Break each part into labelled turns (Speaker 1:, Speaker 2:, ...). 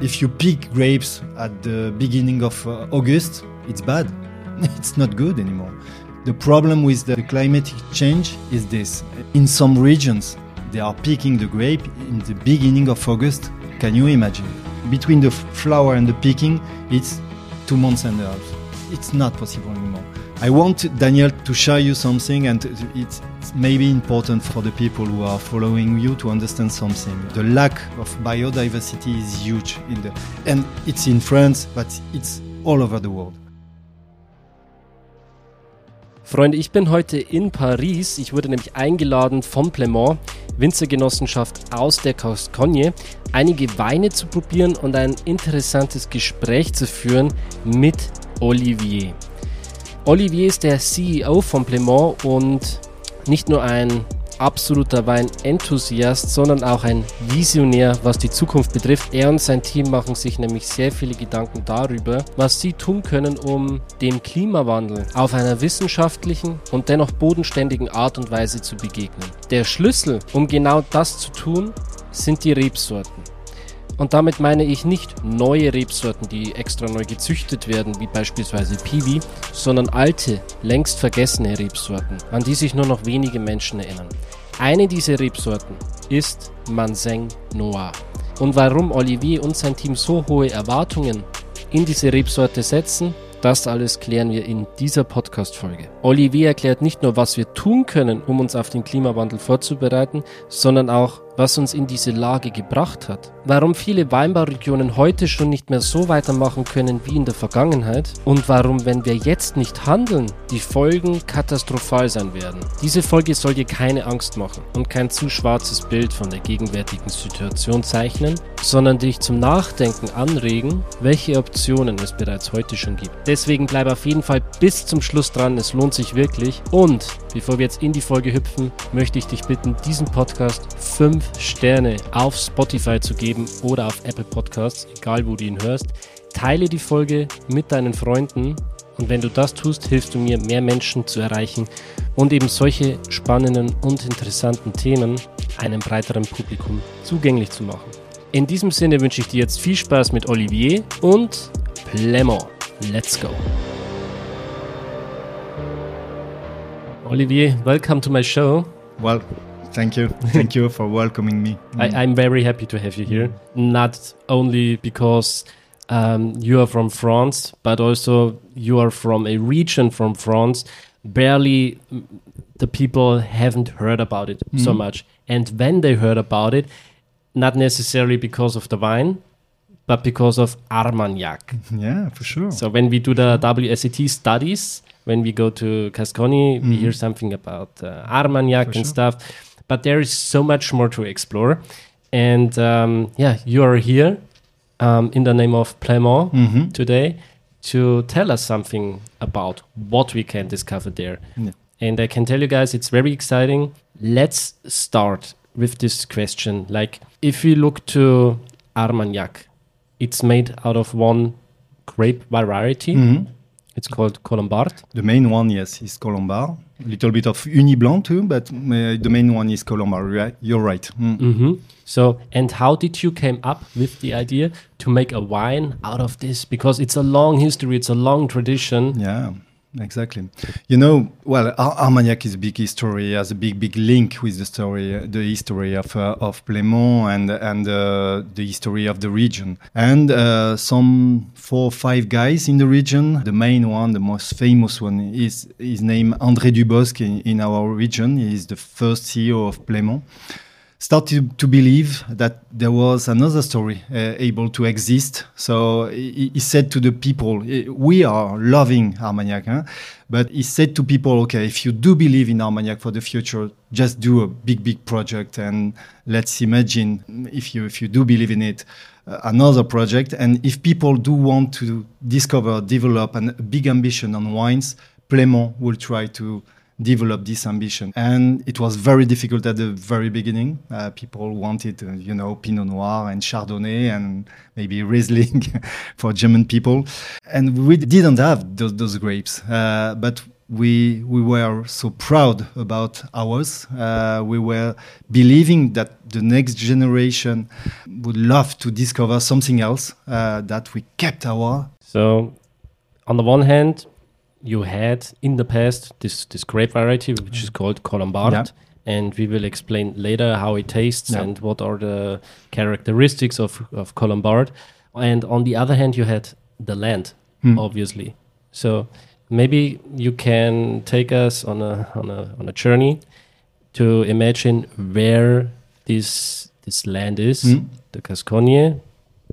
Speaker 1: If you pick grapes at the beginning of uh, August, it's bad. It's not good anymore. The problem with the climatic change is this. In some regions, they are picking the grape in the beginning of August. Can you imagine? Between the flower and the picking, it's two months and a half. It's not possible anymore. I want Daniel to show you something, and it's maybe important for the people who are following you to understand something. The lack of biodiversity is huge in the, and it's in France, but it's all over the world.
Speaker 2: Freunde, ich bin heute in Paris. Ich wurde nämlich eingeladen von Plemont, Winzergenossenschaft aus der Gascogne, einige Weine zu probieren und ein interessantes Gespräch zu führen mit Olivier. Olivier ist der CEO von Plemont und nicht nur ein absoluter Weinenthusiast, sondern auch ein Visionär, was die Zukunft betrifft. Er und sein Team machen sich nämlich sehr viele Gedanken darüber, was sie tun können, um dem Klimawandel auf einer wissenschaftlichen und dennoch bodenständigen Art und Weise zu begegnen. Der Schlüssel, um genau das zu tun, sind die Rebsorten. Und damit meine ich nicht neue Rebsorten, die extra neu gezüchtet werden, wie beispielsweise Piwi, sondern alte, längst vergessene Rebsorten, an die sich nur noch wenige Menschen erinnern. Eine dieser Rebsorten ist Manseng Noir. Und warum Olivier und sein Team so hohe Erwartungen in diese Rebsorte setzen, das alles klären wir in dieser Podcast-Folge. Olivier erklärt nicht nur, was wir tun können, um uns auf den Klimawandel vorzubereiten, sondern auch, was uns in diese Lage gebracht hat. Warum viele Weinbauregionen heute schon nicht mehr so weitermachen können wie in der Vergangenheit und warum, wenn wir jetzt nicht handeln, die Folgen katastrophal sein werden. Diese Folge soll dir keine Angst machen und kein zu schwarzes Bild von der gegenwärtigen Situation zeichnen, sondern dich zum Nachdenken anregen, welche Optionen es bereits heute schon gibt. Deswegen bleib auf jeden Fall bis zum Schluss dran, es lohnt sich wirklich. Und bevor wir jetzt in die Folge hüpfen, möchte ich dich bitten, diesen Podcast 5 Sterne auf Spotify zu geben oder auf Apple Podcasts, egal wo du ihn hörst. Teile die Folge mit deinen Freunden und wenn du das tust, hilfst du mir, mehr Menschen zu erreichen und eben solche spannenden und interessanten Themen einem breiteren Publikum zugänglich zu machen. In diesem Sinne wünsche ich dir jetzt viel Spaß mit Olivier und Plemont. Let's go. Olivier, welcome to my show.
Speaker 1: Well, thank you. Thank you for welcoming me.
Speaker 2: I, I'm very happy to have you here. Not only because um, you are from France, but also you are from a region from France. Barely mm, the people haven't heard about it so much. And when they heard about it, not necessarily because of the wine, but because of Armagnac.
Speaker 1: Yeah, for sure.
Speaker 2: So when we do the WSET studies, when we go to Gascony, we hear something about uh, Armagnac
Speaker 1: Mm-hmm. For
Speaker 2: and
Speaker 1: sure.
Speaker 2: stuff. But there is so much more to explore. And um, yeah, you are here um, in the name of Plaimont
Speaker 1: Mhm.
Speaker 2: today to tell us something about what we can discover there.
Speaker 1: Yeah.
Speaker 2: And I can tell you guys, it's very exciting. Let's start with this question. Like, if we look to Armagnac, it's made out of one grape variety.
Speaker 1: Mhm.
Speaker 2: It's called Colombard.
Speaker 1: The main one, yes, is Colombard. A little bit of Ugni Blanc too, but uh, the main one is Colombard. Right? You're right. Mm.
Speaker 2: hmm So, and how did you came up with the idea to make a wine out of this? Because it's a long history, it's a long tradition.
Speaker 1: Yeah, exactly. You know, well, Ar- Armagnac is a big history, has a big, big link with the story, the history of uh, of Plaimont and and uh, the history of the region. And uh, some four or five guys in the region. The main one, the most famous one, is is named André Dubosc in, in our region. He is the first CEO of Plaimont started to believe that there was another story uh, able to exist. So he, he said to the people, eh, "We are loving Armagnac," huh? but he said to people, "Okay, if you do believe in Armagnac for the future, just do a big, big project, and let's imagine if you if you do believe in it." uh, Another project, and if people do want to discover, develop an, a big ambition on wines, Plaimont will try to develop this ambition. And it was very difficult at the very beginning. Uh, people wanted, uh, you know, Pinot Noir and Chardonnay and maybe Riesling for German people. And we didn't have those, those grapes. Uh, but we we were so proud about ours. Uh, we were believing that the next generation would love to discover something else. Uh, that we kept our.
Speaker 2: So, on the one hand, you had in the past this this grape variety which is called Colombard.
Speaker 1: Yeah.
Speaker 2: And we will explain later how it tastes
Speaker 1: Yeah.
Speaker 2: and what are the characteristics of, of Colombard. And on the other hand, you had the land,
Speaker 1: Hmm.
Speaker 2: obviously. So maybe you can take us on a on a on a journey to imagine where this this land is,
Speaker 1: Hmm.
Speaker 2: the Gascogne,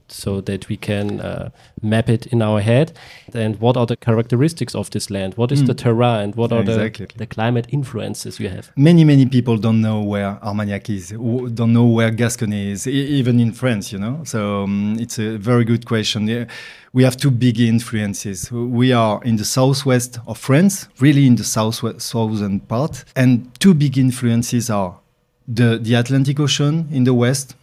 Speaker 2: so that we can uh, map it in our head. And what are the characteristics of this land? What is
Speaker 1: Hmm.
Speaker 2: the terrain and what are
Speaker 1: Exactly.
Speaker 2: the, the climate influences you have?
Speaker 1: Many, many people don't know where Armagnac is, don't know where Gascony is, even in France, you know. So um, it's a very good question. We have two big influences. We are in the southwest of France, really in the southwest, southern part, and two big influences are the, the Atlantic Ocean in the west,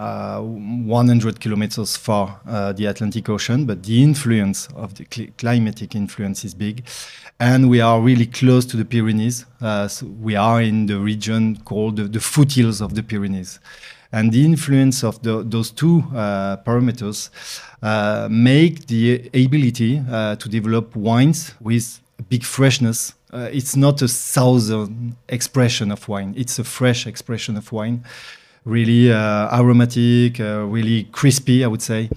Speaker 1: uh, 100 kilometers far uh, the Atlantic Ocean, but the influence of the cli- climatic influence is big. And we are really close to the Pyrenees. Uh, so we are in the region called the, the foothills of the Pyrenees. And the influence of the, those two uh, parameters uh, make the ability uh, to develop wines with big freshness. Uh, it's not a southern expression of wine; it's a fresh expression of wine really uh, aromatic, uh, really crispy, I would say.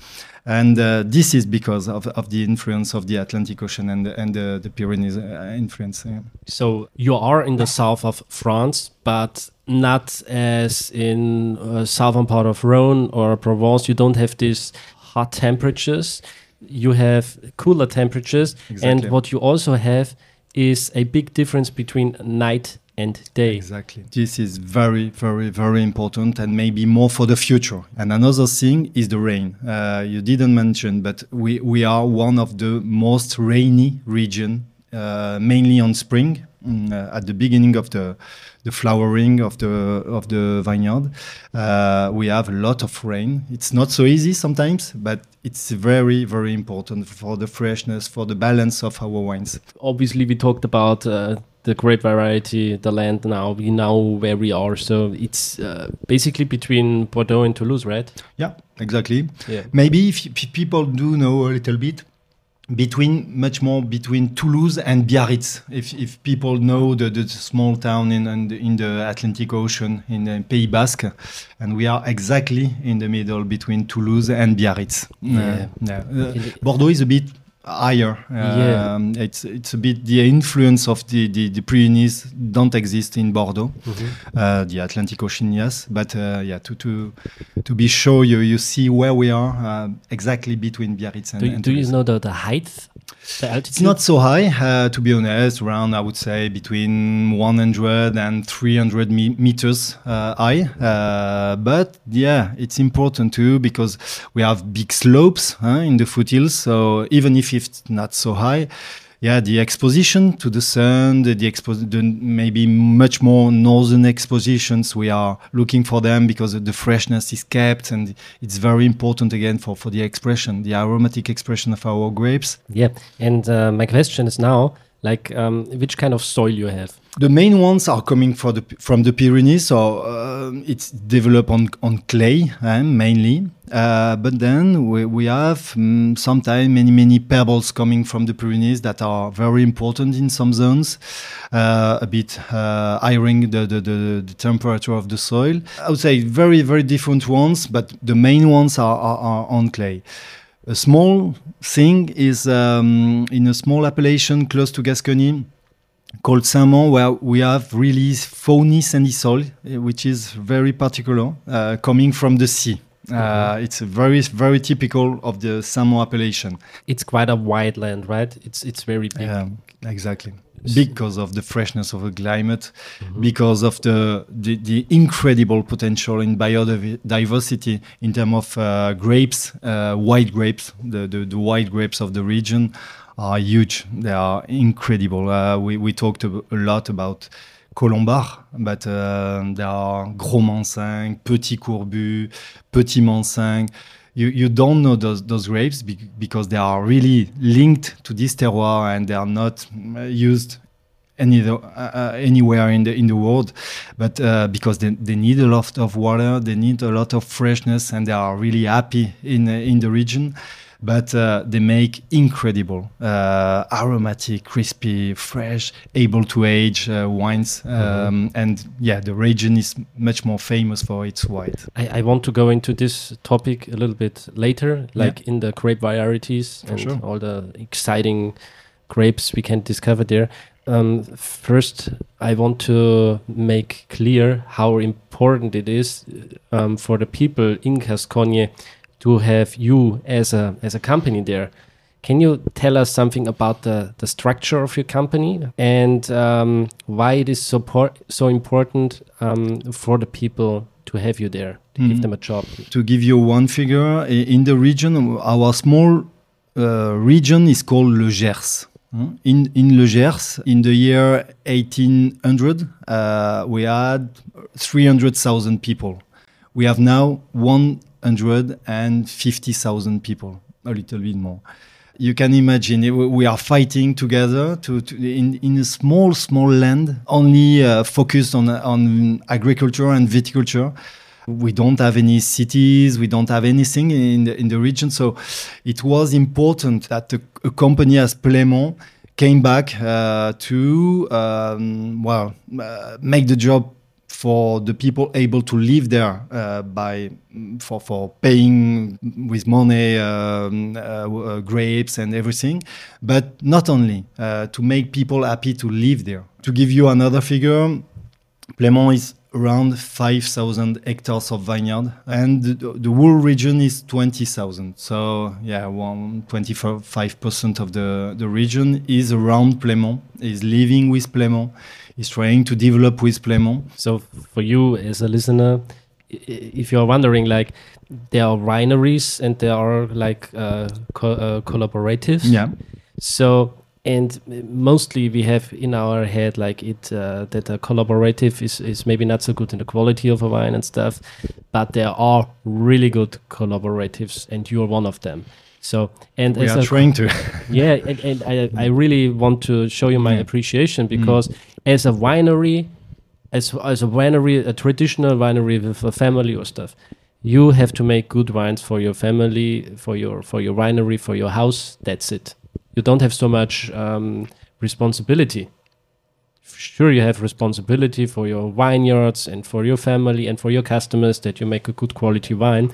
Speaker 1: And uh, this is because of, of the influence of the Atlantic Ocean and, the- and the, Pyrenees influence. yeah.
Speaker 2: So you are in the south of France, but not as in uh, southern part of Rhone or Provence. You don't have these hot temperatures. You have cooler temperatures,
Speaker 1: Exactly.
Speaker 2: and what you also have is a big difference between night and day.
Speaker 1: Exactly. This is very, very, very important and maybe more for the future. And another thing is the rain. Uh, you didn't mention, but we, we are one of the most rainy region, uh, mainly on spring, mm, uh, at the beginning of the, the flowering of the, of the vineyard. Uh, we have a lot of rain. It's not so easy sometimes, but it's very, very important for the freshness, for the balance of our wines.
Speaker 2: Obviously, we talked about uh, the great variety, the land. Now we know where we are. So it's uh, basically between Bordeaux and Toulouse, right?
Speaker 1: Yeah, exactly.
Speaker 2: Yeah.
Speaker 1: Maybe if p- people do know a little bit between much more between Toulouse and Biarritz. If, if people know the, the small town in, in, the, in the Atlantic Ocean in the Pays Basque, and we are exactly in the middle between Toulouse and Biarritz.
Speaker 2: Yeah.
Speaker 1: Uh, yeah. Uh, Bordeaux is a bit higher.
Speaker 2: Yeah.
Speaker 1: Um, it's it's a bit the influence of the, the, the Pyrenees don't exist in Bordeaux uh, the Atlantic Ocean, yes. But uh, yeah, to, to to be sure, you you see where we are uh, exactly between Biarritz and.
Speaker 2: Do, you-
Speaker 1: and
Speaker 2: do you know the, the height, the altitude?
Speaker 1: It's not so high, uh, to be honest. Around, I would say, between 100 and 300 me- meters uh, high. Uh, but yeah, it's important too because we have big slopes huh, in the foothills. So even if it's not so high, yeah, the exposition to the sun, the, the, expo- the maybe much more northern expositions, we are looking for them because the freshness is kept, and it's very important again for, for the expression, the aromatic expression of our grapes.
Speaker 2: Yeah, and uh, my question is now, like, um, which kind of soil you have?
Speaker 1: The main ones are coming for the, from the Pyrenees, so uh, it's developed on, on clay eh, mainly. Uh, but then we, we have mm, sometimes many, many pebbles coming from the Pyrenees that are very important in some zones, uh, a bit uh, the, the, the, the temperature of the soil. I would say very, very different ones, but the main ones are, are, are on clay. A small thing is um, in a small appellation close to Gascony called Saint-Mont, where we have really phony sandy soil, eh, which is very particular, uh, coming from the sea. Uh, it's very, very typical of the Saint-Mont appellation.
Speaker 2: It's quite a wide land, right? It's it's very big.
Speaker 1: Yeah, exactly. Because of the freshness of the climate, because of the, the, the incredible potential in biodiversity in terms of uh, grapes, uh, white grapes, the, the, the white grapes of the region are huge. They are incredible. Uh, we, we talked a, lot about Colombard, but uh, there are Gros Manseng, Petit Courbu, Petit Manseng. You, you don't know those, those grapes be- because they are really linked to this terroir and they are not uh, used any uh, uh, anywhere in the in the world, but uh, because they, they need a lot of water, they need a lot of freshness, and they are really happy in uh, in the region but uh, they make incredible uh, aromatic crispy fresh able to age uh, wines um, mm-hmm. and yeah the region is much more famous for its white
Speaker 2: I, I, want to go into this topic a little bit later like yeah. in the grape varieties for and sure. all the exciting grapes we can discover there um, first, I want to make clear how important it is um, for the people in Gascogne to have you as a as a company there. Can you tell us something about the, the structure of your company and um, why it is so, so important um, for the people to have you there, to mm. give them a job?
Speaker 1: To give you one figure, in the region, our small uh, region is called Le Gers. Hmm? In, in Le Gers, in the year 1800, uh, we had 300,000 people. We have now one 150,000 people, a little bit more. You can imagine we are fighting together to, to in, in a small, small land, only uh, focused on, on agriculture and viticulture. We don't have any cities, we don't have anything in the, in the region. So it was important that a, a company as Plaimont came back uh, to um, well uh, make the job for the people able to live there uh, by for for paying with money um, uh, uh, grapes and everything, but not only uh, to make people happy to live there. To give you another figure, Plaimont is around 5,000 hectares of vineyard, and the, the whole region is 20,000. So yeah, one 25% of the the region is around Plaimont, is living with Plaimont is trying to develop with Plaimont.
Speaker 2: So for you as a listener, if you're wondering, like there are wineries and there are like uh, co uh, collaboratives.
Speaker 1: Yeah.
Speaker 2: So and mostly we have in our head like it uh, that a collaborative is, is maybe not so good in the quality of a wine and stuff but there are really good collaboratives and you're one of them so and
Speaker 1: we are trying to
Speaker 2: yeah and, and I, I really want to show you my mm. appreciation because mm as a winery, as as a winery, a traditional winery with a family or stuff, you have to make good wines for your family, for your for your winery, for your house. That's it. You don't have so much um, responsibility. Sure, you have responsibility for your vineyards and for your family and for your customers that you make a good quality wine.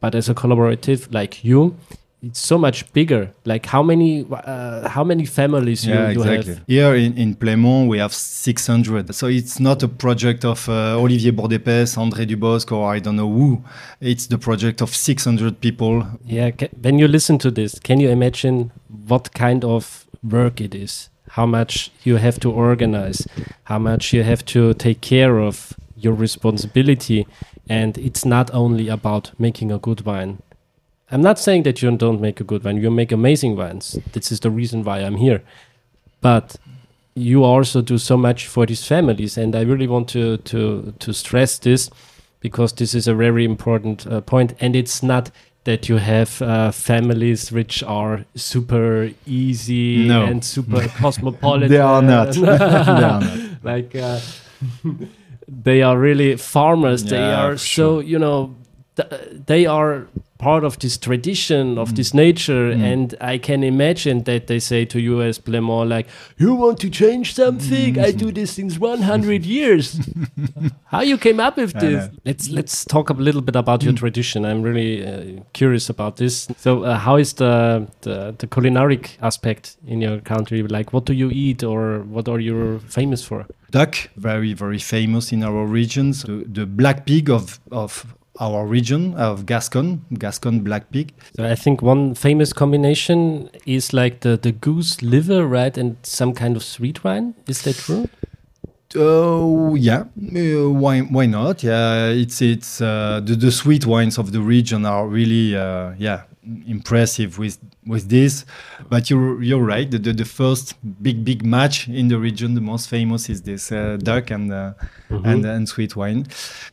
Speaker 2: But as a collaborative like you, it's so much bigger. Like how many uh, how many families yeah, you, you exactly. have?
Speaker 1: Here in, in Plaimont we have 600. So it's not a project of uh, Olivier Bourdet Pees, André Dubosc, or I don't know who. It's the project of 600 people.
Speaker 2: Yeah. when you listen to this, can you imagine what kind of work it is? How much you have to organize? How much you have to take care of? Your responsibility, and it's not only about making a good wine I'm not saying that you don't make a good wine. You make amazing wines. This is the reason why I'm here. But you also do so much for these families, and I really want to to to stress this because this is a very important uh, point, and it's not that you have uh, families which are super easy no. and super cosmopolitan.
Speaker 1: they are not. they are not.
Speaker 2: Like uh, they are really farmers. Yeah, they are so sure. you know th they are part of this tradition of mm. this nature mm. and i can imagine that they say to you as Plaimont like you want to change something mm. i do this since 100 years how you came up with this let's let's talk a little bit about your mm. tradition i'm really uh, curious about this so uh, how is the, the the culinary aspect in your country like what do you eat or what are you famous for
Speaker 1: duck very very famous in our regions the, the black pig of of our region of Gascon, Gascon Black Pig.
Speaker 2: So I think one famous combination is like the, the goose liver, right, and some kind of sweet wine. Is that true?
Speaker 1: Oh uh, yeah, uh, why why not? Yeah, it's it's uh, the the sweet wines of the region are really uh, yeah impressive with with this. But you're you're right. The, the, first big big match in the region, the most famous is this uh, duck and mm -hmm. and and sweet wine.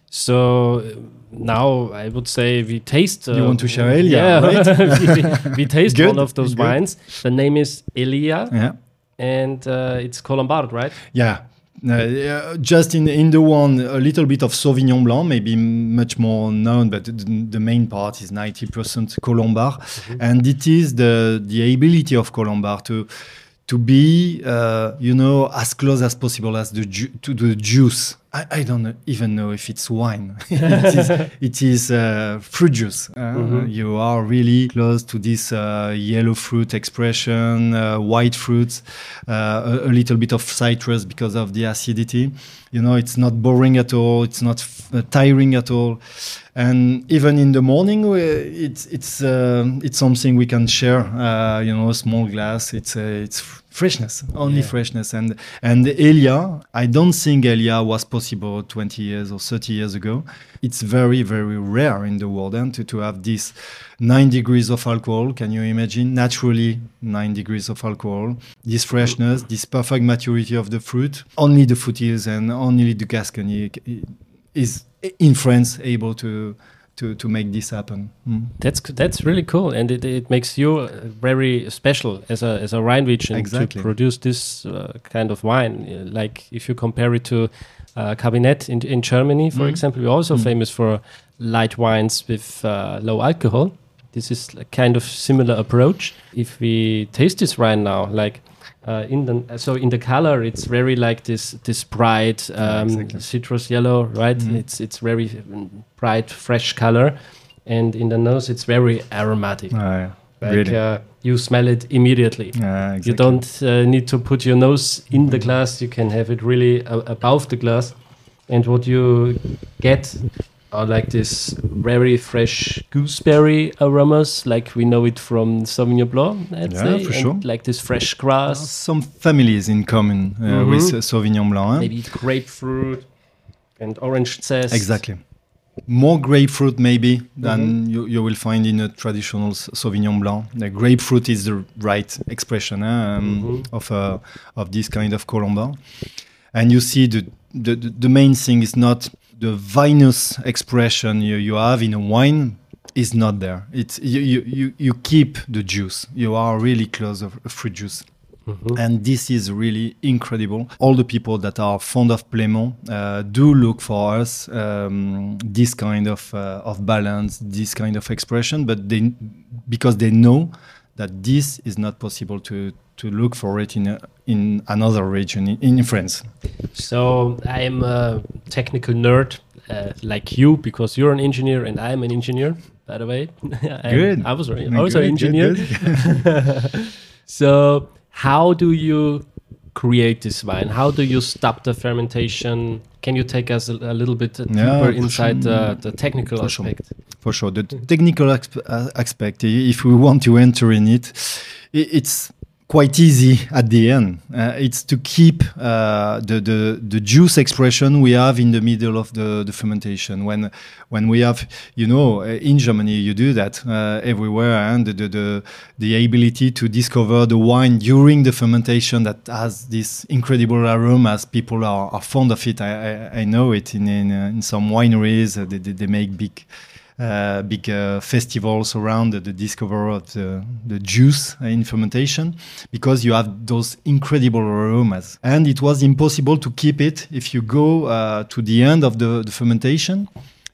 Speaker 2: So now I would say we taste.
Speaker 1: Uh, you want to share Elia? Yeah, right?
Speaker 2: we, we, taste one of those wines. The name is Elia.
Speaker 1: Yeah.
Speaker 2: and uh, it's Colombard, right?
Speaker 1: Yeah. Uh, just in in the one a little bit of Sauvignon Blanc, maybe much more known, but the, the main part is ninety percent Colombard, mm-hmm. and it is the the ability of Colombard to to be, uh, you know, as close as possible as the ju- to the juice. I, I don't even know if it's wine. it is, it is uh, fruit juice. Uh, mm-hmm. You are really close to this uh, yellow fruit expression, uh, white fruits, uh, a, a, little bit of citrus because of the acidity. You know, it's not boring at all. It's not f- tiring at all and even in the morning it's it's uh, it's something we can share uh, you know a small glass it's uh, it's freshness only yeah. freshness. And and elia i don't think elia was possible 20 years or 30 years ago. It's very very rare in the world and to, to have this 9 degrees of alcohol can you imagine? Naturally 9 degrees of alcohol this freshness this perfect maturity of the fruit. Only the foothills and only the gascony is in France able to to, to make this happen.
Speaker 2: Mm. That's that's really cool, and it, it makes you very special as a as a wine region exactly. to produce this uh, kind of wine. Like if you compare it to uh, Kabinett in in Germany, for mm. example, we're also mm. famous for light wines with uh, low alcohol. This is a kind of similar approach. If we taste this wine now, like uh, in the so in the color it's very like this this bright um, exactly. citrus yellow right mm -hmm. it's it's very bright fresh color and in the nose it's very aromatic oh, yeah. like really? uh, you smell it immediately yeah, exactly. you don't uh, need to put your nose in the glass you can have it really above the glass and what you get are like this very fresh gooseberry aromas, like we know it from Sauvignon Blanc. I'd yeah, say.
Speaker 1: for and sure.
Speaker 2: Like this fresh grass.
Speaker 1: some families in common uh, mm -hmm. with uh, Sauvignon Blanc.
Speaker 2: Eh? Maybe grapefruit and orange zest.
Speaker 1: Exactly. More grapefruit maybe than mm -hmm. you, you will find in a traditional Sauvignon Blanc. The grapefruit is the right expression eh, um, mm -hmm. of uh, of this kind of Colombard. And you see the, the the main thing is not the vinous expression you, you have in a wine is not there. It's you, you, you keep the juice. You are really close of fruit juice. Mm-hmm. And this is really incredible. All the people that are fond of Plaimont uh, do look for us um, this kind of uh, of balance, this kind of expression, but they because they know that this is not possible to to look for it in a, in another region in, in France.
Speaker 2: So I'm a technical nerd uh, like you because you're an engineer and I'm an engineer. By the way,
Speaker 1: good.
Speaker 2: I was also an engineer. Good, good. so how do you create this wine? How do you stop the fermentation? Can you take us a, a little bit deeper yeah, inside sure. the, technical for aspect?
Speaker 1: Sure. For sure, the technical uh, aspect. If we want to enter in it, it's quite easy at the end. Uh, it's to keep uh, the, the the juice expression we have in the middle of the, the fermentation. When when we have, you know, uh, in Germany you do that uh, everywhere, and the, the the ability to discover the wine during the fermentation that has this incredible aromas. People are, are fond of it. I, I, I know it in in, uh, in some wineries. Uh, they, they make big uh, big uh, festivals around the, the discovery of the, the juice in fermentation because you have those incredible aromas. And it was impossible to keep it if you go uh, to the end of the, the fermentation.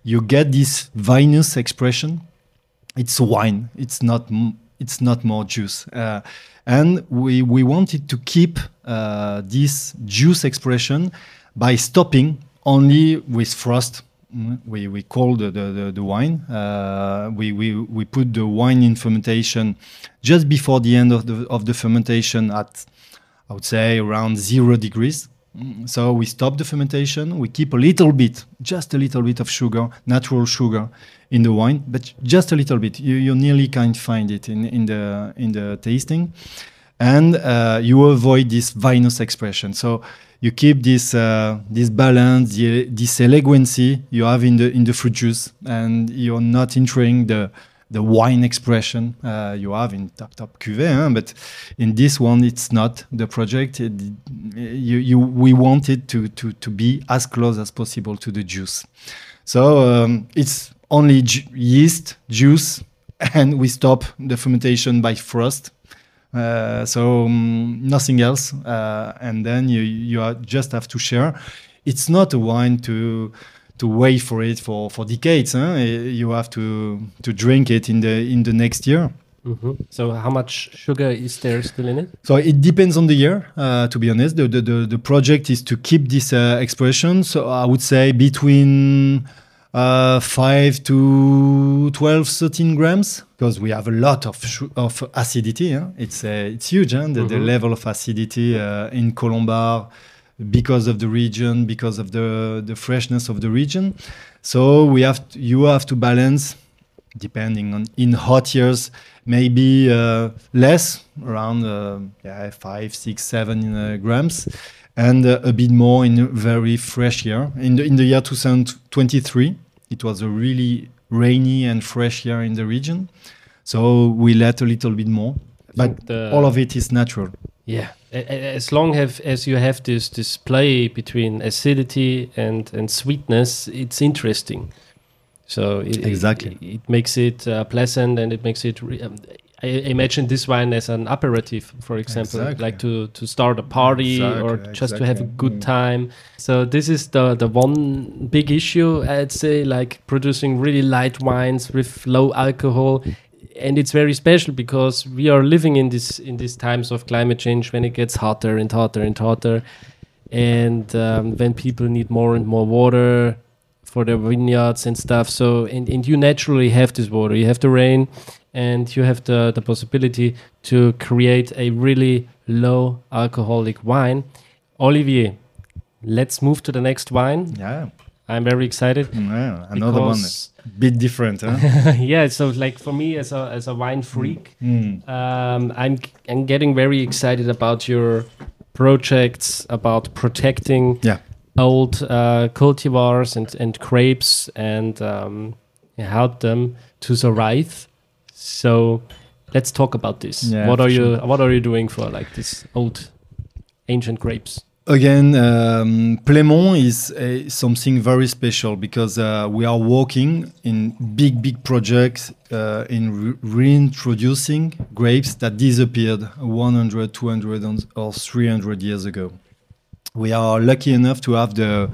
Speaker 1: You get this vinous expression. It's wine. It's not. It's not more juice. Uh, and we we wanted to keep uh, this juice expression by stopping only with frost we, we call the, the, the wine. Uh, we, we, we put the wine in fermentation just before the end of the, of the fermentation at, I would say, around zero degrees. Mm, so we stop the fermentation. We keep a little bit, just a little bit of sugar, natural sugar, in the wine, but just a little bit. You, you nearly can't find it in, in the in the tasting, and uh, you avoid this vinous expression. So you keep this uh, this balance, this elegancy you have in the in the fruit juice, and you're not entering the the wine expression uh, you have in top top cuvée. Hein? But in this one, it's not the project. It, you, you, we wanted to, to, to be as close as possible to the juice. So um, it's only ju yeast, juice, and we stop the fermentation by frost Uh, so um, nothing else, uh, and then you you are, just have to share. It's not a wine to to wait for it for, for decades. Huh? You have to to drink it in the in the next year.
Speaker 2: Mm-hmm. So how much sugar is there still in it?
Speaker 1: So it depends on the year. Uh, to be honest, the, the the, the project is to keep this uh, expression. So I would say between uh, 5 to 12, 13 grams because we have a lot of of acidity. Huh? It's uh, it's huge. Huh? The, mm-hmm. the, level of acidity uh, in Colombard because of the region, because of the the freshness of the region. So we have to, you have to balance depending on in hot years maybe uh, less around uh, yeah, five six seven uh, grams and uh, a bit more in a very fresh year. In the, in the year 2023 it was a really rainy and fresh year in the region. So we let a little bit more but all of it is natural.
Speaker 2: Yeah. As long have, as you have this this play between acidity and and sweetness it's interesting. So it,
Speaker 1: exactly,
Speaker 2: it, it makes it uh, pleasant and it makes it. Um, I imagine this wine as an aperitif, for example, exactly. like to to start a party exactly, or just exactly. to have a good time. So this is the the one big issue I'd say, like producing really light wines with low alcohol. And it's very special because we are living in this in these times of climate change when it gets hotter and hotter and hotter, and um, when people need more and more water for their vineyards and stuff. So and, and you naturally have this water. You have the rain and you have the, the possibility to create a really low alcoholic wine. Olivier, let's move to the next wine.
Speaker 1: Yeah.
Speaker 2: I'm very excited.
Speaker 1: Yeah, another one that's a bit different, huh?
Speaker 2: yeah, so like for me as a as a wine freak, mm. um, I'm I'm getting very excited about your projects about protecting
Speaker 1: yeah
Speaker 2: old uh, cultivars and, and grapes and um, help them to survive. So let's talk about this. Yeah, what are you sure. What are you doing for like this old ancient grapes?
Speaker 1: Again, um, Plaimont is a, something very special because uh, we are working in big, big projects uh, in re reintroducing grapes that disappeared 100, 200, or 300 years ago we are lucky enough to have the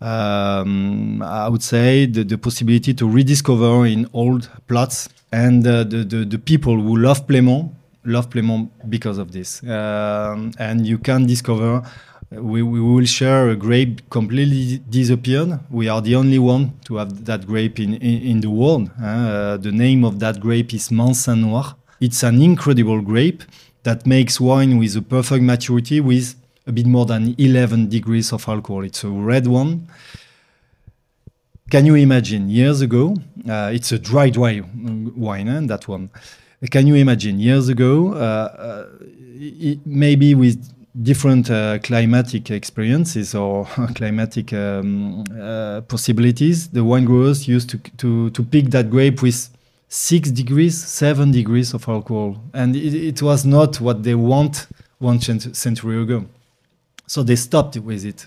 Speaker 1: um, I would say the, the, possibility to rediscover in old plots and uh, the, the, the people who love Plaimont love Plaimont because of this um, and you can discover we, we will share a grape completely disappeared. We are the only one to have that grape in, in, in the world. Uh, the name of that grape is Manseng Noir. It's an incredible grape that makes wine with a perfect maturity with a bit more than 11 degrees of alcohol. It's a red one. Can you imagine years ago? Uh, it's a dry, dry wine, eh, that one. Can you imagine years ago, uh, uh, maybe with different uh, climatic experiences or climatic um, uh, possibilities, the wine growers used to, to, to pick that grape with six degrees, seven degrees of alcohol. And it, it was not what they want one century ago. So they stopped with it.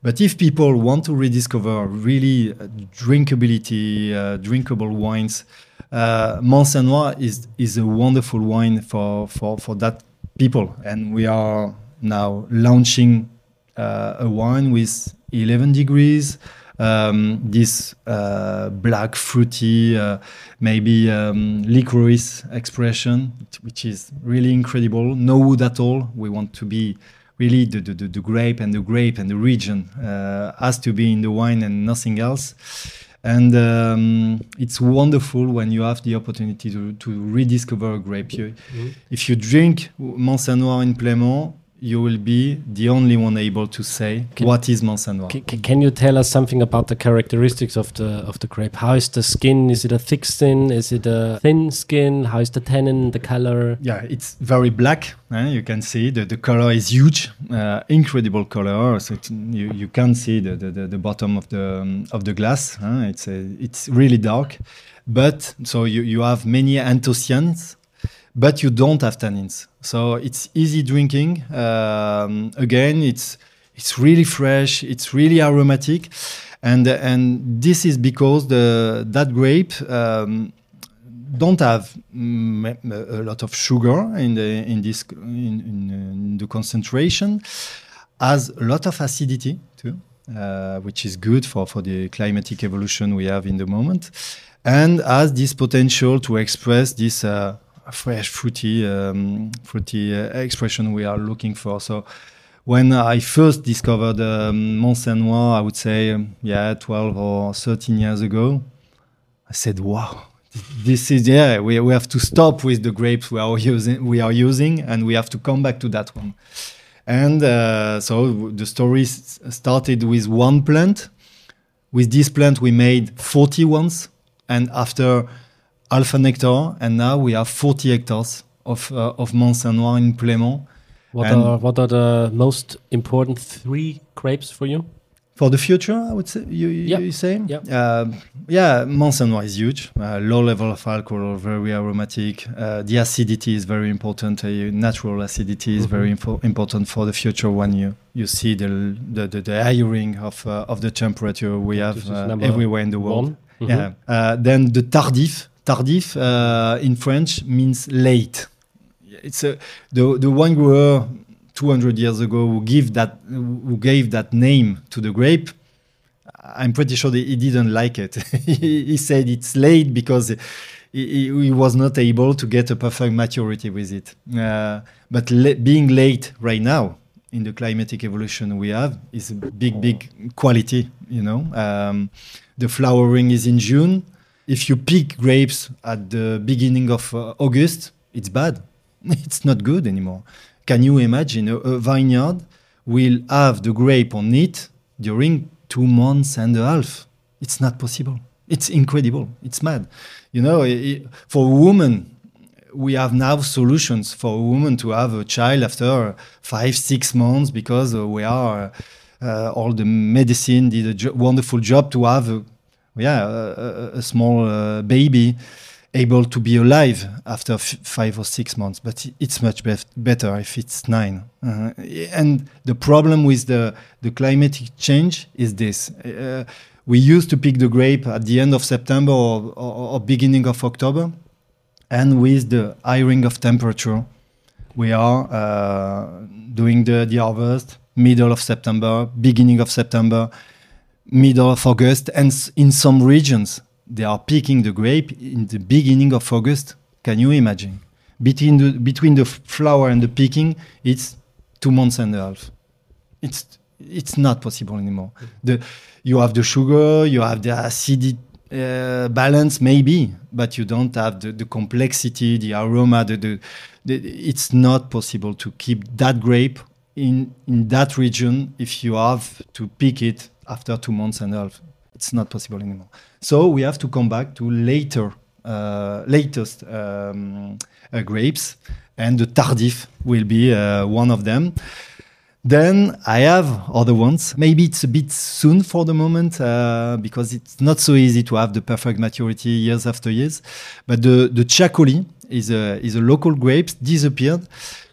Speaker 1: But if people want to rediscover really uh, drinkability, uh, drinkable wines, uh, is is a wonderful wine for, for, for that people. And we are now launching uh, a wine with 11 degrees, um, this uh, black, fruity, uh, maybe um, licorice expression, which is really incredible. No wood at all. We want to be really the, the, the, grape and the grape and the region uh, has to be in the wine and nothing else. And um, it's wonderful when you have the opportunity to, to rediscover a grape. You, mm -hmm. If you drink Manseng Noir in Plaimont, you will be the only one able to say can, what is Manseng Noir.
Speaker 2: Can, can, you tell us something about the characteristics of the of the grape? How is the skin? Is it a thick skin? Is it a thin skin? How is the tannin, the color?
Speaker 1: Yeah, it's very black. Eh? You can see the, the color is huge, uh, incredible color. So you, you can see the, the, the bottom of the um, of the glass. Eh? It's a, it's really dark, but so you, you have many anthocyanins but you don't have tannins. So it's easy drinking. Um, again, it's it's really fresh. It's really aromatic, and and this is because the that grape. Um, don't have mm, a lot of sugar in the in this in, in, in the concentration, has a lot of acidity too, uh, which is good for for the climatic evolution we have in the moment, and has this potential to express this. Uh, fresh fruity um, fruity uh, expression we are looking for so when I first discovered um, Noir, I would say, um, yeah, 12 or 13 years ago, I said, wow, this is, yeah, we, we have to stop with the grapes we are using, we are using and we have to come back to that one. And uh, so the story started with one plant. With this plant, we made 40 ones. And after half an hectare, and now we have 40 hectares of, uh, of Noir in Plaimont.
Speaker 2: What are what are the most important three grapes for you?
Speaker 1: For the future, I would say you you, you say
Speaker 2: yeah
Speaker 1: uh, yeah Noir is huge. Uh, low level of alcohol, very aromatic. Uh, the acidity is very important. Uh, natural acidity is mm -hmm. very important for the future when you you see the the the, the hiring of uh, of the temperature we have uh, everywhere in the world. Mm -hmm. Yeah. then the tardif. Tardif in French means late it's a, the the wine grower 200 years ago who give that who gave that name to the grape. I'm pretty sure he didn't like it. he, he, said it's late because he, he, was not able to get a perfect maturity with it. Uh, but le being late right now in the climatic evolution we have is a big, big quality. You know, um, the flowering is in June. If you pick grapes at the beginning of uh, August, it's bad it's not good anymore. Can you imagine a, a, vineyard will have the grape on it during two months and a half? It's not possible. It's incredible. It's mad. You know, it, for a woman, we have now solutions for a woman to have a child after five, six months because uh, we are uh, all the medicine did a jo wonderful job to have, a, yeah, a, a small uh, baby able to be alive after five or six months, but it's much be better if it's nine. Uh, and the problem with the, the climatic change is this. Uh, we used to pick the grape at the end of September or, or, or beginning of October, and with the hiring of temperature, we are uh, doing the, the harvest middle of September, beginning of September, middle of August, and in some regions they are picking the grape in the beginning of August. Can you imagine? Between the between the flower and the picking, it's two months and a half. It's it's not possible anymore. The you have the sugar, you have the acidity uh, balance maybe, but you don't have the, the complexity, the aroma. The, the, the, it's not possible to keep that grape in in that region if you have to pick it after two months and a half. It's not possible anymore. So we have to come back to later, uh, latest um, uh, grapes, and the Tardif will be uh, one of them. Then I have other ones. Maybe it's a bit soon for the moment uh, because it's not so easy to have the perfect maturity years after years. But the the Txakoli is a is a local grape disappeared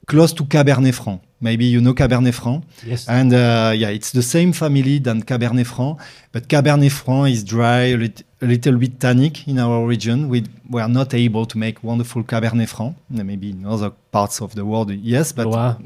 Speaker 1: close to Cabernet Franc. Maybe you know Cabernet Franc.
Speaker 2: Yes.
Speaker 1: And uh, yeah, it's the same family than Cabernet Franc, but Cabernet Franc is dry, a, lit a little bit tannic in our region. We were not able to make wonderful Cabernet Franc. Maybe in other parts of the world, yes, but
Speaker 2: wow.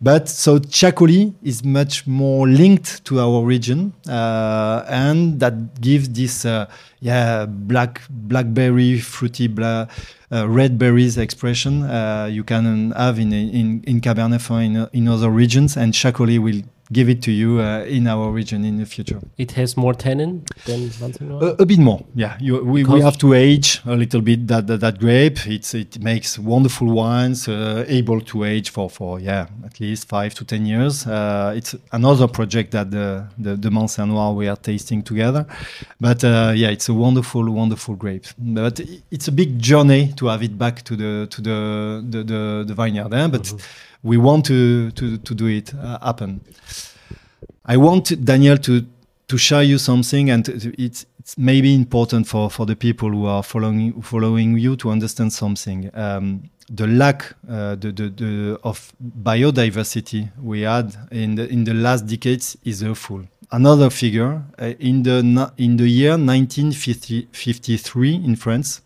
Speaker 1: but so Txakoli is much more linked to our region, uh, and that gives this uh, yeah black blackberry fruity black uh, red berries expression uh, you can have in in in Cabernet Franc in, in other regions, and Txakoli will give it to you uh, in our region in the future.
Speaker 2: It has more tannin than?
Speaker 1: Uh, a bit more, yeah. You, we, we have to age a little bit that that, that grape. It's it makes wonderful wines, uh, able to age for for yeah at least five to ten years. Uh, it's another project that the the, the Mont Noir we are tasting together, but uh, yeah, it's a wonderful wonderful grape. But it's a big journey to have it back to the to the the the, the vineyard, eh? but. Mm -hmm we want to to, to do it uh, happen. I want Daniel to to show you something, and it's it's maybe important for for the people who are following following you to understand something. Um, the lack uh, the, the, the, of biodiversity we had in the in the last decades is awful. Another figure uh, in the in the year 1953 in France,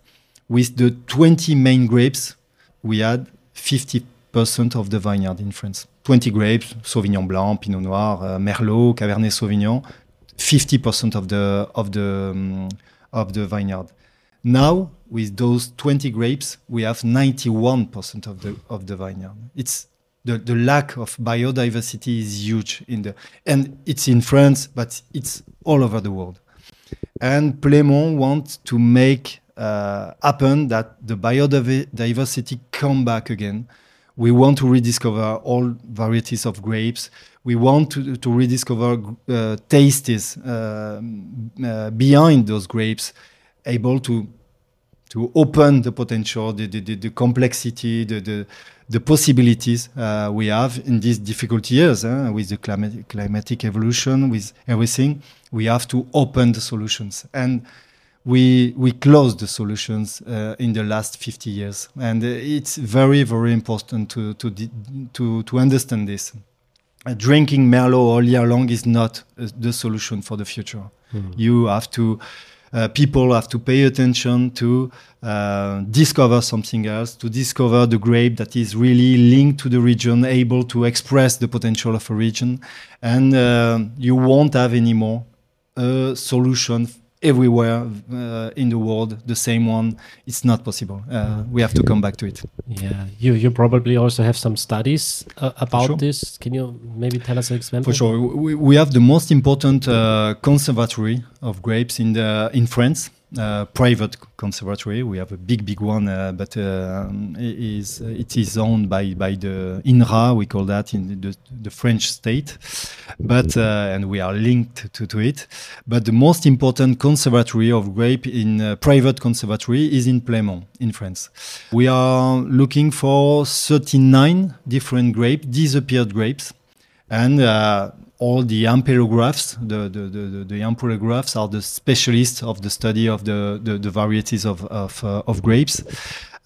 Speaker 1: with the 20 main grapes, we had 50% of the vineyard in France. 20 grapes, Sauvignon Blanc, Pinot Noir, uh, Merlot, Cabernet Sauvignon, 50% of the of the um, of the vineyard. Now, with those 20 grapes, we have 91% of the of the vineyard. It's the, the lack of biodiversity is huge in the and it's in France, but it's all over the world. And Plaimont wants to make uh, happen that the biodiversity come back again. We want to rediscover all varieties of grapes. We want to, to rediscover uh, tastes uh, uh, behind those grapes, able to to open the potential, the, the, the complexity, the, the, the possibilities uh, we have in these difficult years uh, with the climatic, climatic evolution, with everything. We have to open the solutions. And we we closed the solutions uh, in the last 50 years, and uh, it's very very important to to to to understand this. Uh, drinking Merlot all year long is not uh, the solution for the future. Mm. You have to. Uh, people have to pay attention to uh, discover something else, to discover the grape that is really linked to the region, able to express the potential of a region, and you won't have anymore a solution everywhere uh, in the world the same one it's not possible. Uh, we have to come back to it.
Speaker 2: Yeah you you probably also have some studies uh, about sure. this. Can you maybe tell us an example?
Speaker 1: For sure. We, we have the most important uh, conservatory of grapes in the in france uh, private conservatory. We have a big, big one, uh, but uh, it is it is owned by by the INRA. We call that in the, the French state, but uh, and we are linked to, to it. But the most important conservatory of grape in uh, private conservatory is in Plaimont in France. We are looking for 39 different grape, disappeared grapes, and uh, all the ampelographs, the, the, the, the are the specialists of the study of the, the, the varieties of, of, uh, of grapes.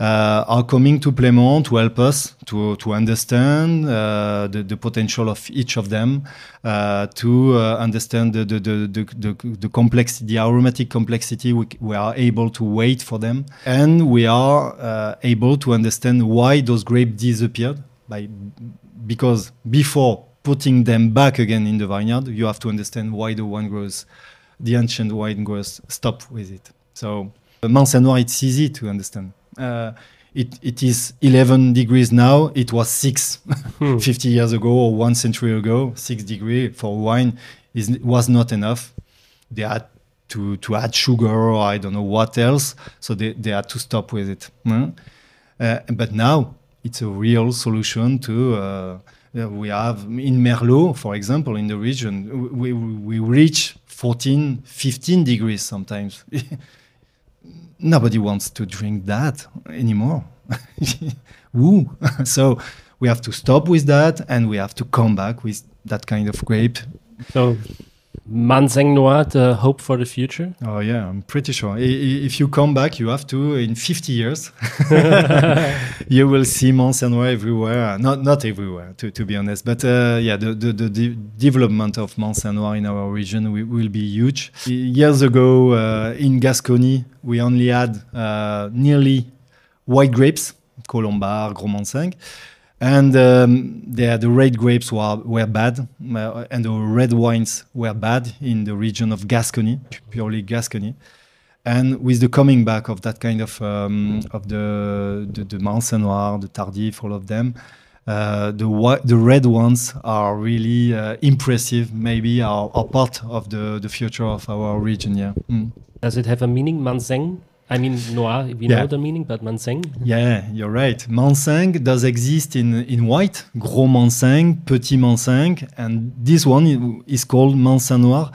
Speaker 1: Uh, are coming to Plaimont to help us to, to understand uh, the, the potential of each of them, uh, to uh, understand the, the, the, the, the, complexity, the aromatic complexity. We, we, are able to wait for them, and we are uh, able to understand why those grapes disappeared. By, because before putting them back again in the vineyard, you have to understand why the wine growers, the ancient wine growers, stop with it. So Manseng Noir, it's easy to understand. Uh, it, it is 11 degrees now. It was six hmm. 50 years ago or one century ago. Six degree for wine is was not enough. They had to, to add sugar or I don't know what else. So they, they had to stop with it. Hmm? Uh, but now it's a real solution to uh, uh, Uh, we have in Merlot, for example, in the region, we, we reach 14, 15 degrees sometimes. Nobody wants to drink that anymore. Woo! so we have to stop with that and we have to come back with that kind of grape.
Speaker 2: So Manseng Noir, the hope for the future?
Speaker 1: Oh yeah, I'm pretty sure. If you come back, you have to in 50 years. you will see Manseng Noir everywhere. Not not everywhere, to, to be honest. But uh, yeah, the, the, the de development of Manseng Noir in our region will, will be huge. Years ago, uh, in Gascony, we only had uh, nearly white grapes, Colombard, Gros Manseng. And um, the, the red grapes were, were bad, uh, and the red wines were bad in the region of Gascony, purely Gascony. And with the coming back of that kind of um, of the the, the Noir, the Tardif, all of them, uh, the the red ones are really uh, impressive. Maybe are, are, part of the the future of our region. Yeah. Mm.
Speaker 2: Does it have a meaning, Manseng? I mean, noir, we yeah. know the meaning, but Manseng?
Speaker 1: Yeah, you're right. Manseng does exist in, in white, Gros Manseng, Petit Manseng, and this one is called Manseng Noir.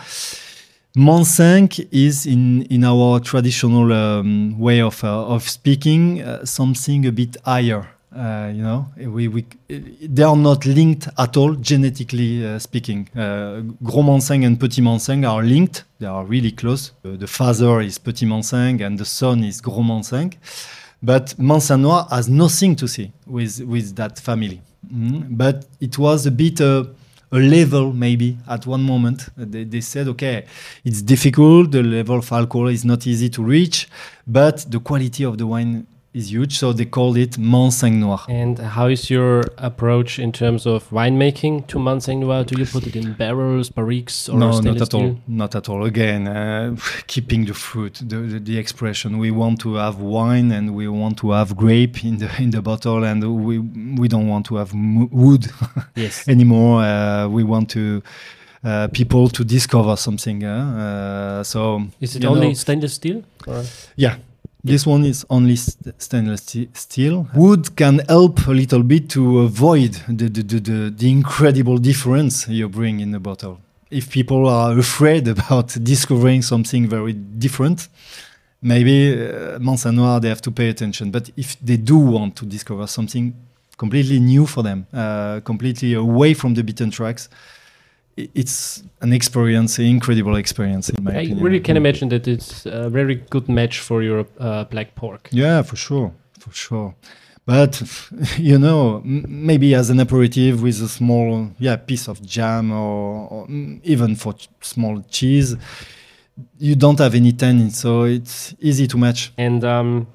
Speaker 1: Manseng is, in, in our traditional um, way of, uh, of speaking, uh, something a bit higher uh, you know, we, we, they are not linked at all genetically uh, speaking. Uh, Gros Manseng and Petit Manseng are linked. They are really close. the father is Petit Manseng and the son is Gros Manseng. But Manseng Noir has nothing to see with, with that family. Mm? But it was a bit uh, a level maybe at one moment. They, they said, okay, it's difficult. The level of alcohol is not easy to reach, but the quality of the wine is huge. So they call it Manseng Noir.
Speaker 2: And how is your approach in terms of winemaking to Manseng Noir? Do you put it in barrels, barriques, or
Speaker 1: no, not at all. Not at all. Again, uh, keeping the fruit, the, the, the expression. We want to have wine and we want to have grape in the in the bottle, and we we don't want to have wood
Speaker 2: Yes.
Speaker 1: anymore. Uh, we want to. Uh, people to discover something. Uh, uh, so
Speaker 2: Is it only
Speaker 1: know-
Speaker 2: stainless steel? Or?
Speaker 1: yeah. This one is only st- stainless st- steel. Wood can help a little bit to avoid the, the, the, the, incredible difference you bring in the bottle. If people are afraid about discovering something very different, maybe uh, Manseng Noir, they have to pay attention. But if they do want to discover something completely new for them, uh, completely away from the beaten tracks, it's an experience, an incredible experience in my
Speaker 2: I
Speaker 1: opinion.
Speaker 2: really can imagine that it's a very good match for your uh, black pork.
Speaker 1: Yeah, for sure, for sure. But you know, maybe as an aperitif with a small, yeah, piece of jam or, or even for small cheese, you don't have any tannin, so it's easy to match.
Speaker 2: And um,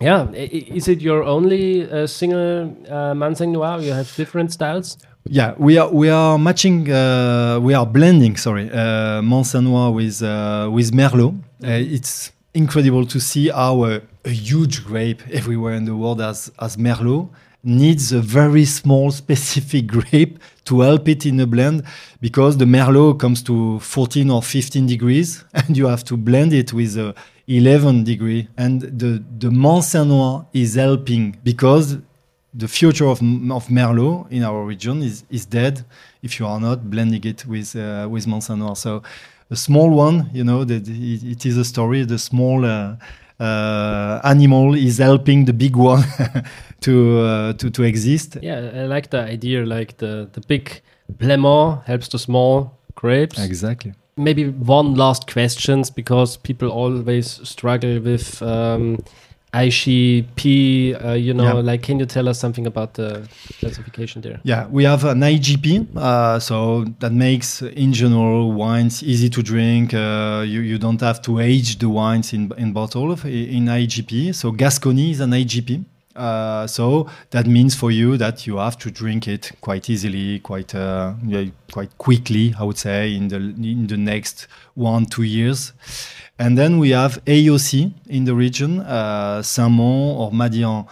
Speaker 2: yeah, i- i- is it your only uh, single uh, Manseng Noir? You have different styles?
Speaker 1: Yeah, we are we are matching, uh, we are blending. Sorry, uh, Manseng Noir with uh, with Merlot. Uh, it's incredible to see how a, huge grape everywhere in the world as as Merlot needs a very small specific grape to help it in a blend because the Merlot comes to 14 or 15 degrees and you have to blend it with a 11 degree and the the Manseng Noir is helping because the future of, of Merlot in our region is, is dead if you are not blending it with uh, with Manseng Noir. So a small one, you know, that it, it is a story. The small uh, uh, animal is helping the big one to uh, to to exist.
Speaker 2: Yeah, I like the idea. Like the the big Plaimont helps the small grapes.
Speaker 1: Exactly.
Speaker 2: Maybe one last questions because people always struggle with um, IGP. Uh, you know,
Speaker 1: Yeah.
Speaker 2: like can you tell us something about the classification there?
Speaker 1: Yeah, we have an IGP, uh, so that makes, in general, wines easy to drink. Uh, you, you don't have to age the wines in, in bottle of- in IGP. So Gascony is an IGP. Uh, so that means for you that you have to drink it quite easily, quite uh, yeah, quite quickly, I would say, in the in the next one two years. And then we have AOC in the region, uh, Saint-Mont or Madiran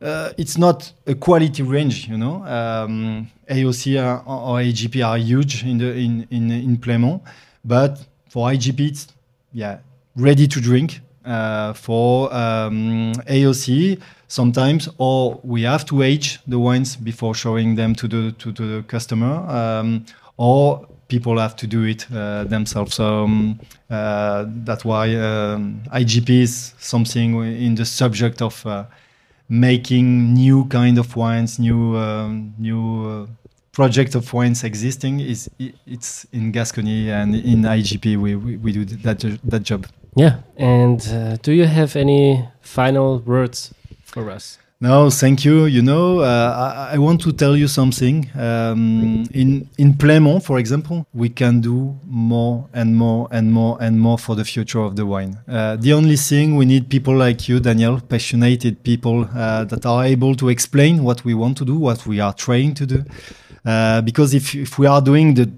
Speaker 1: uh, it's not a quality range, you know. Um, AOC or IGP are huge in the in in in Plaimont, but for IGP, it's yeah ready to drink. Uh, for um, AOC, sometimes or we have to age the wines before showing them to the to the customer, um, or people have to do it uh, themselves. So um, uh, that's why um, IGP is something in the subject of. Uh, making new kind of wines, new um, new uh, project of wines existing is it's in Gascony and in IGP we, we, we do that that job.
Speaker 2: Yeah. And uh, do you have any final words for us?
Speaker 1: No, thank you. You know, uh, I, I want to tell you something. Um, in in Plaimont, for example, we can do more and more and more and more for the future of the wine. Uh, the only thing we need people like you, Daniel, passionate people uh, that are able to explain what we want to do, what we are trying to do. Uh, because if if we are doing the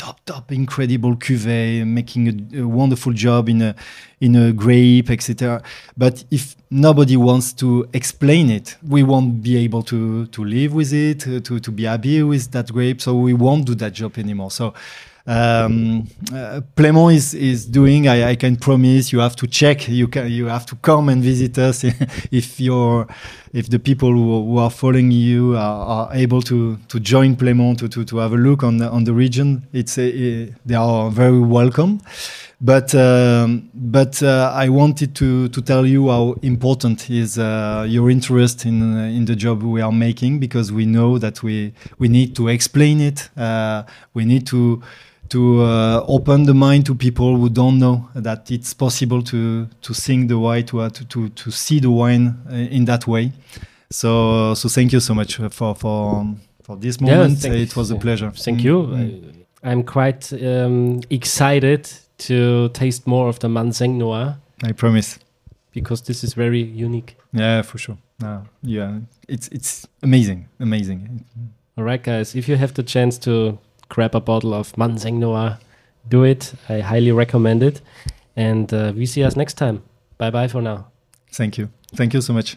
Speaker 1: top top incredible cuvee making a, a wonderful job in a in a grape etc but if nobody wants to explain it we won't be able to to live with it uh, to to be happy with that grape so we won't do that job anymore so um, uh, Plaimont is, is doing. I, I can promise you have to check. You can you have to come and visit us if you're if the people who, who are following you are, are able to to join Plaimont to, to, to have a look on the, on the region. It's a, they are very welcome. But um, but uh, I wanted to to tell you how important is uh, your interest in uh, in the job we are making because we know that we we need to explain it. Uh, we need to to uh, open the mind to people who don't know that it's possible to to sing the wine to uh, to, to to see the wine uh, in that way. So so thank you so much for for for this moment.
Speaker 2: thank-
Speaker 1: it was a pleasure.
Speaker 2: Thank
Speaker 1: Mm,
Speaker 2: you.
Speaker 1: mm.
Speaker 2: I'm quite um, excited to taste more of the Manseng Noir
Speaker 1: I promise.
Speaker 2: because this is very unique.
Speaker 1: Yeah, for sure. No, yeah, it's it's amazing, amazing.
Speaker 2: All right, guys, if you have the chance to grab a bottle of Manseng Noir, do it. I highly recommend it. And uh, we see us next time. Bye bye for now.
Speaker 1: Thank you. Thank you so much.